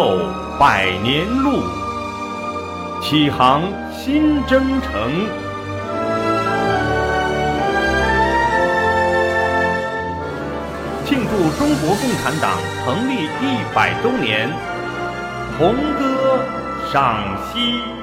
奋斗百年路，启航新征程。庆祝中国共产党成立一百周年，红歌赏析。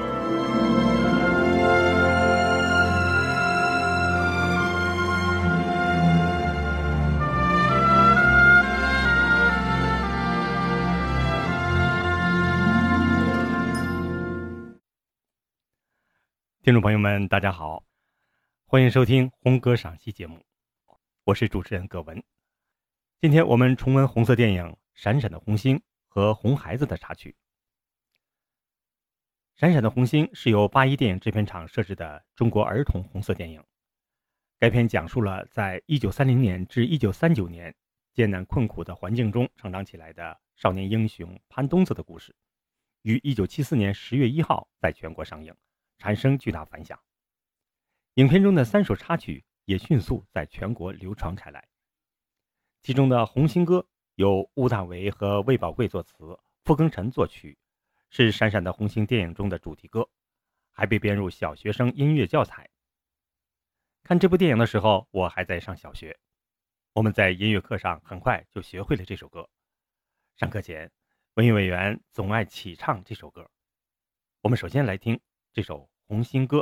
听众朋友们，大家好，欢迎收听红歌赏析节目，我是主持人葛文。今天我们重温红色电影《闪闪的红星》和《红孩子》的插曲。《闪闪的红星》是由八一电影制片厂设置的中国儿童红色电影。该片讲述了在一九三零年至一九三九年艰难困苦的环境中成长起来的少年英雄潘冬子的故事，于一九七四年十月一号在全国上映。产生巨大反响，影片中的三首插曲也迅速在全国流传开来。其中的《红星歌》由乌大维和魏宝贵作词，傅庚辰作曲，是《闪闪的红星》电影中的主题歌，还被编入小学生音乐教材。看这部电影的时候，我还在上小学，我们在音乐课上很快就学会了这首歌。上课前，文艺委员总爱起唱这首歌。我们首先来听。这首《红星歌》。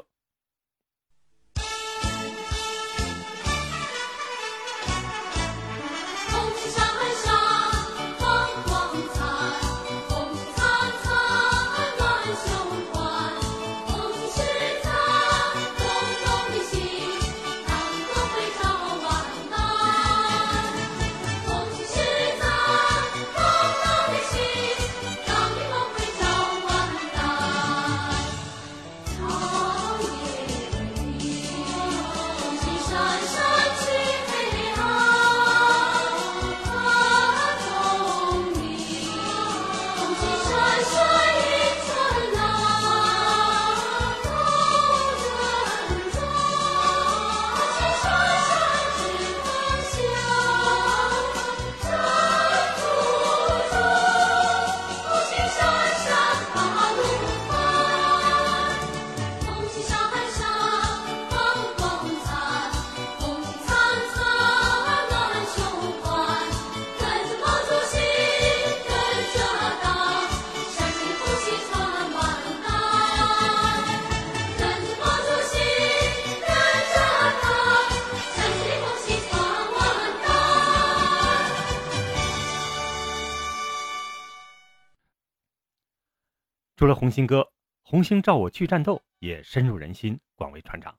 除了《红星歌》，《红星照我去战斗》也深入人心，广为传唱。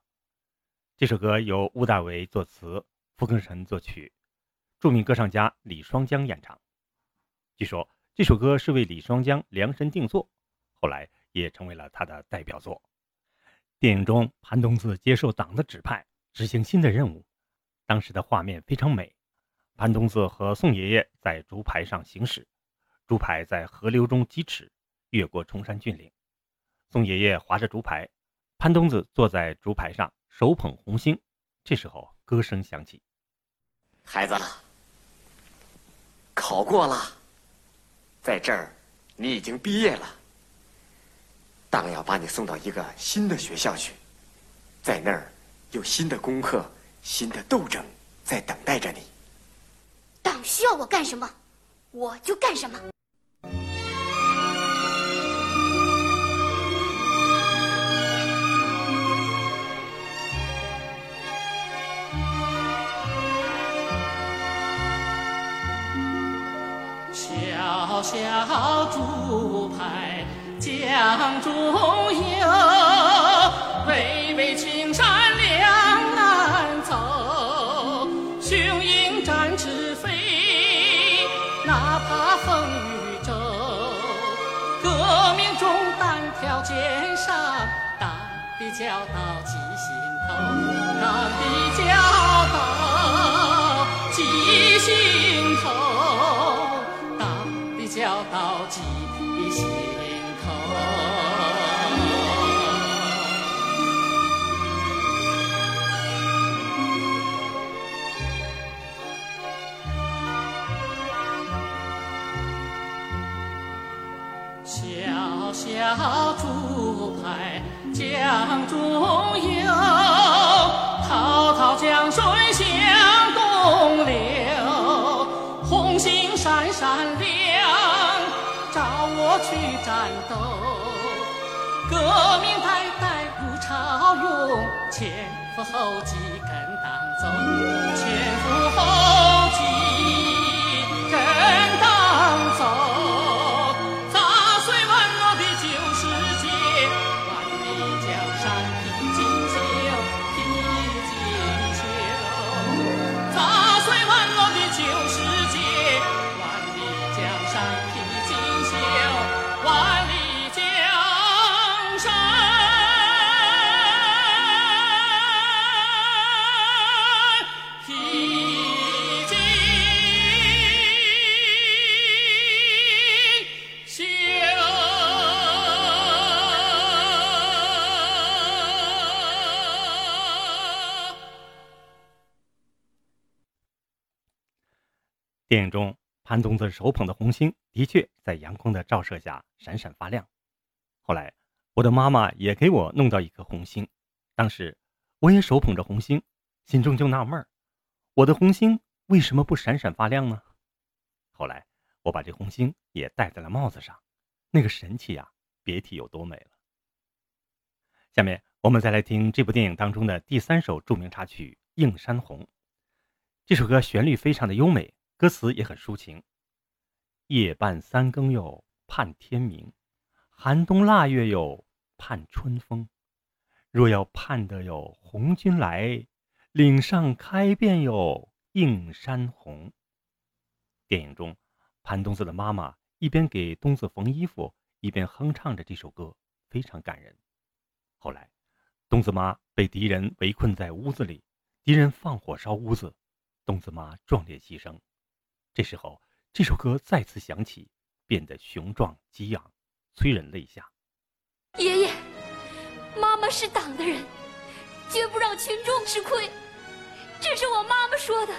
这首歌由乌大维作词，傅庚辰作曲，著名歌唱家李双江演唱。据说这首歌是为李双江量身定做，后来也成为了他的代表作。电影中，潘冬子接受党的指派，执行新的任务。当时的画面非常美，潘冬子和宋爷爷在竹排上行驶，竹排在河流中疾驰。越过崇山峻岭，宋爷爷划着竹排，潘冬子坐在竹排上，手捧红星。这时候，歌声响起：“孩子，考过了，在这儿，你已经毕业了。党要把你送到一个新的学校去，在那儿有新的功课、新的斗争在等待着你。党需要我干什么，我就干什么。”小小竹排江中游，巍巍青山两岸走。雄鹰展翅飞，哪怕风雨骤。革命中单挑肩上，党的教导记心头，党的教导记心头。小小竹排江中游，滔滔江水向东流，红星闪闪亮，去战斗。革命代代如潮涌，前赴后继跟党走，前赴后电影中，潘冬子手捧的红星的确在阳光的照射下闪闪发亮。后来，我的妈妈也给我弄到一颗红星，当时我也手捧着红星，心中就纳闷儿：我的红星为什么不闪闪发亮呢？后来，我把这红星也戴在了帽子上，那个神气呀，别提有多美了。下面我们再来听这部电影当中的第三首著名插曲《映山红》。这首歌旋律非常的优美，歌词也很抒情。夜半三更哟，盼天明；寒冬腊月哟，盼春风。若要盼得有红军来，岭上开遍哟映山红。电影中，潘冬子的妈妈一边给冬子缝衣服，一边哼唱着这首歌，非常感人。后来，冬子妈被敌人围困在屋子里，敌人放火烧屋子，冬子妈壮烈牺牲。这时候，这首歌再次响起，变得雄壮激昂，催人泪下。爷爷，妈妈是党的人，绝不让群众吃亏，这是我妈妈说的。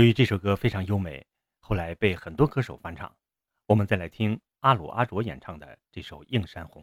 由于这首歌非常优美，后来被很多歌手翻唱。我们再来听阿鲁阿卓演唱的这首《映山红》。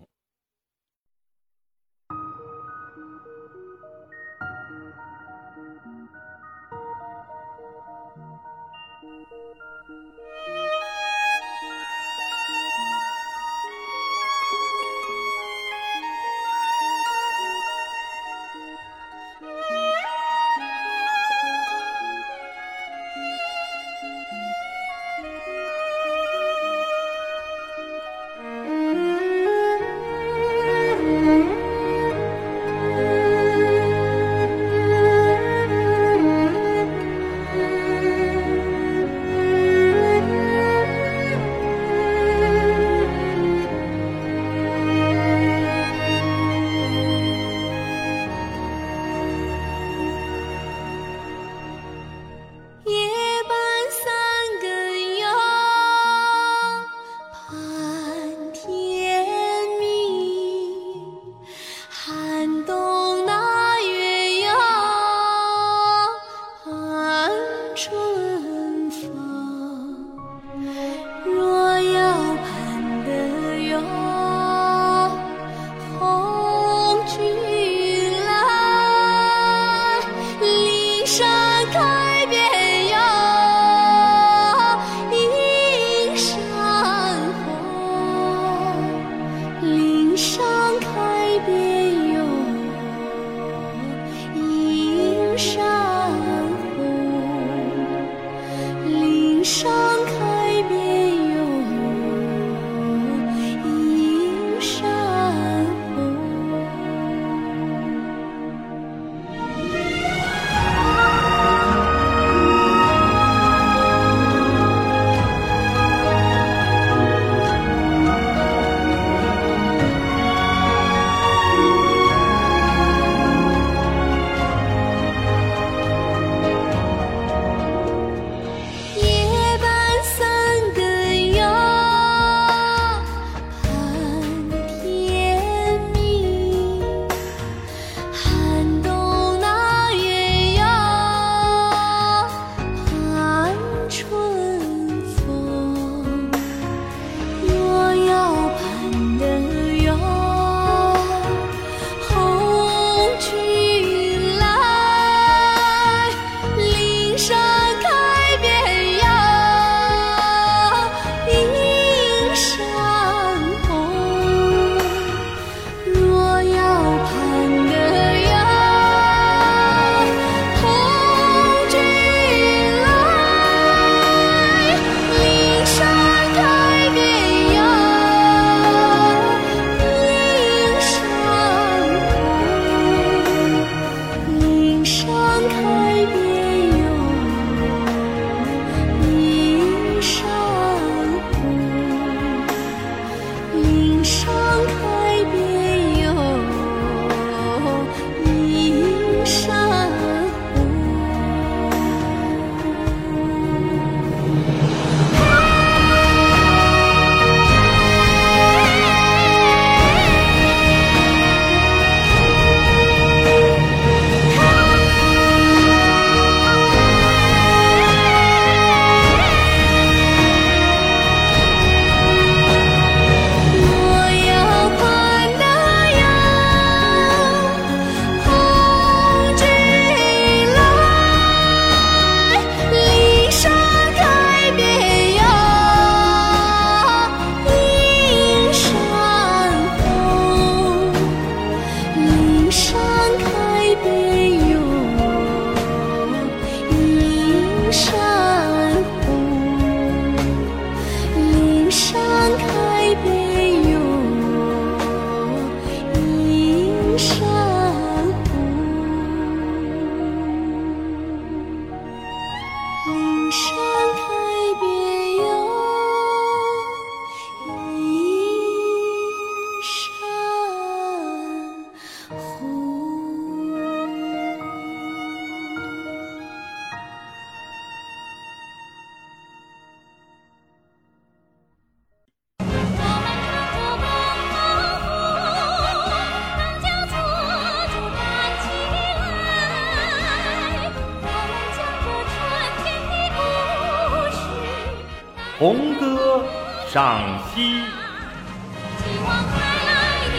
红歌赏析。希望开来的女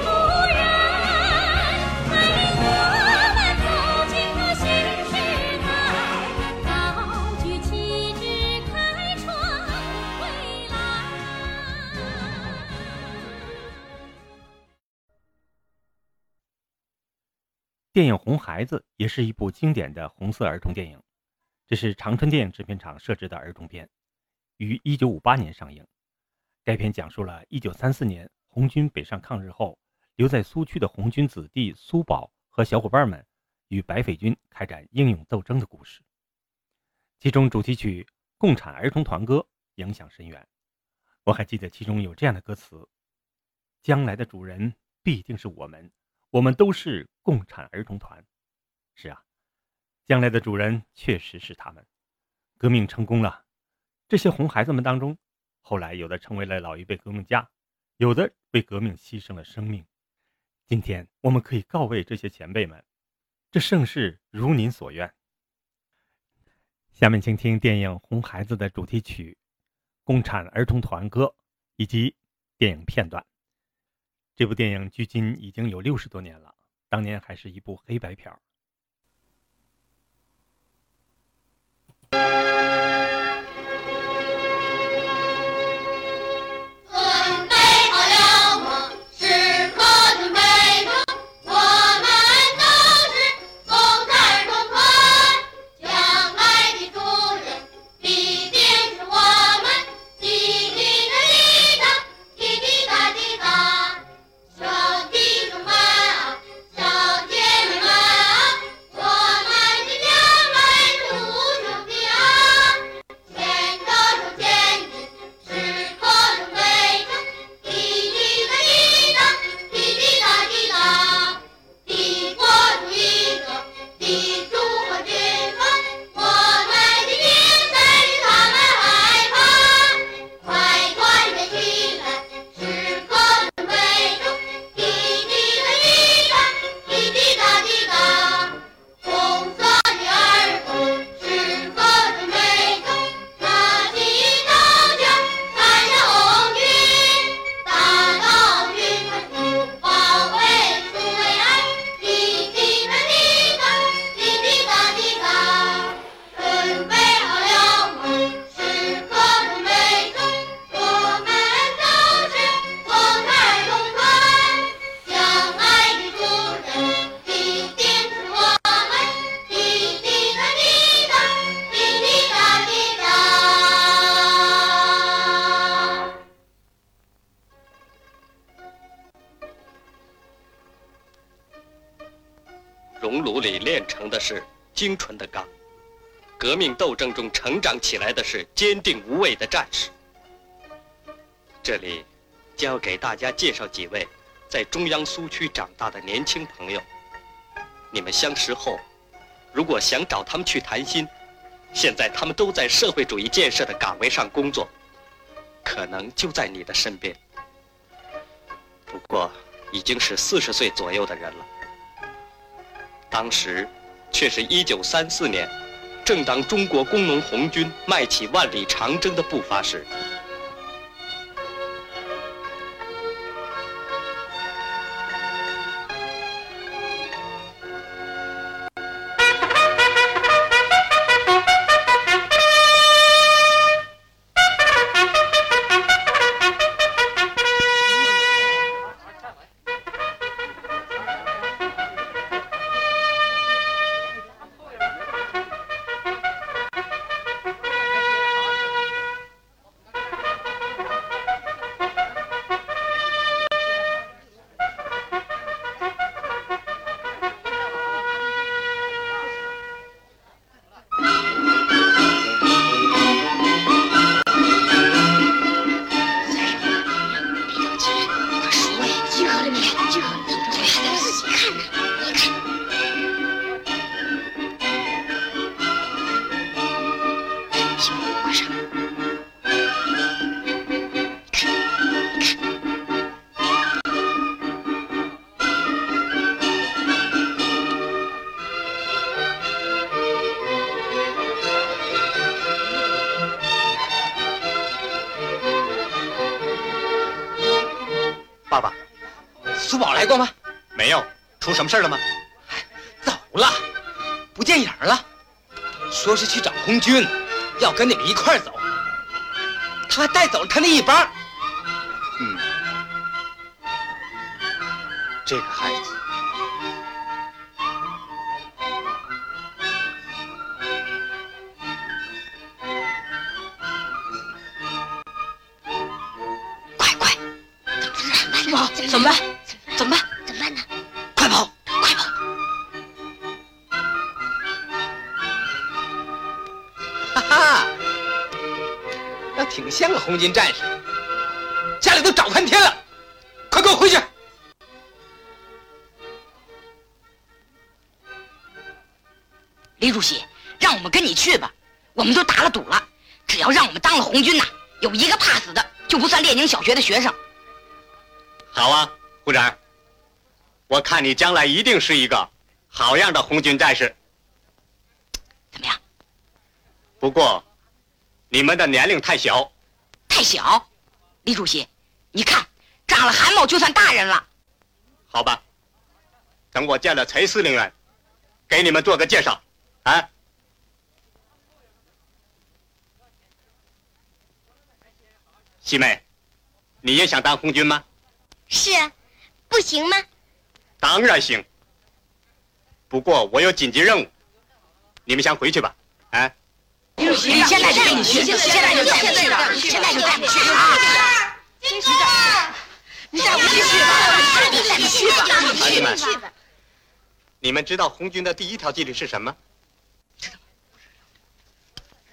主人带领我们走进那新时代，高举旗帜开创未来。电影《红孩子》也是一部经典的红色儿童电影，这是长春电影制片厂摄制的儿童片。于1958年上映。该片讲述了1934年红军北上抗日后，留在苏区的红军子弟苏宝和小伙伴们与白匪军开展英勇斗争的故事。其中主题曲《共产儿童团歌》影响深远，我还记得其中有这样的歌词：“将来的主人必定是我们。”我们都是共产儿童团，是啊，将来的主人确实是他们。革命成功了，这些红孩子们当中，后来有的成为了老一辈革命家，有的为革命牺牲了生命。今天我们可以告慰这些前辈们，这盛世如您所愿。下面请听电影《红孩子》的主题曲《共产儿童团歌》以及电影片段。这部电影距今已经有六十多年了，当年还是一部黑白片儿。熔炉里炼成的是精纯的钢，革命斗争中成长起来的是坚定无畏的战士。这里，将要给大家介绍几位在中央苏区长大的年轻朋友。你们相识后，如果想找他们去谈心，现在他们都在社会主义建设的岗位上工作，可能就在你的身边。不过，已经是四十岁左右的人了。当时。却是一九三四年，正当中国工农红军迈起万里长征的步伐时。什么事了吗？走了，不见影儿了。说是去找红军，要跟你们一块儿走。他还带走了他那一帮。嗯，这个孩子，红军战士。家里都找半天了，快给我回去！李主席，让我们跟你去吧，我们都打了赌了，只要让我们当了红军呐，有一个怕死的就不算列宁小学的学生。好啊，胡长，我看你将来一定是一个好样的红军战士。怎么样？不过，你们的年龄太小，太小。李主席，你看，长了汗毛就算大人了。好吧？等我见了陈司令员，给你们做个介绍，啊？西妹，你也想当红军吗？是啊，不行吗？当然行。不过我有紧急任务，你们先回去吧。啊？李主席，现在就跟你去，现在就带你去吧，现在就带你去啊！金哥，你带我去吧，你带你去吧，孩子们，去吧。你们知道红军的第一条纪律是什么？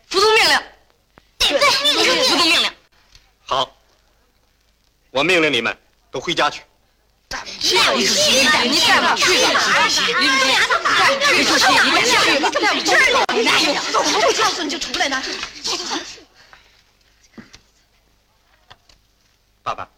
服从命令，对对，服从命令。好，我命令你们都回家去。是啊，李主席，你带你带我去吧，李主席，李主席，你带我去吧，带我去吧，你带我，我不告诉你就出来呢。爸爸，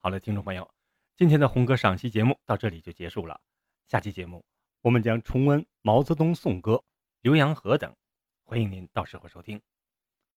好了，听众朋友，今天的红歌赏析节目到这里就结束了。下期节目我们将重温毛泽东颂歌《浏阳河》等，欢迎您到时候收听。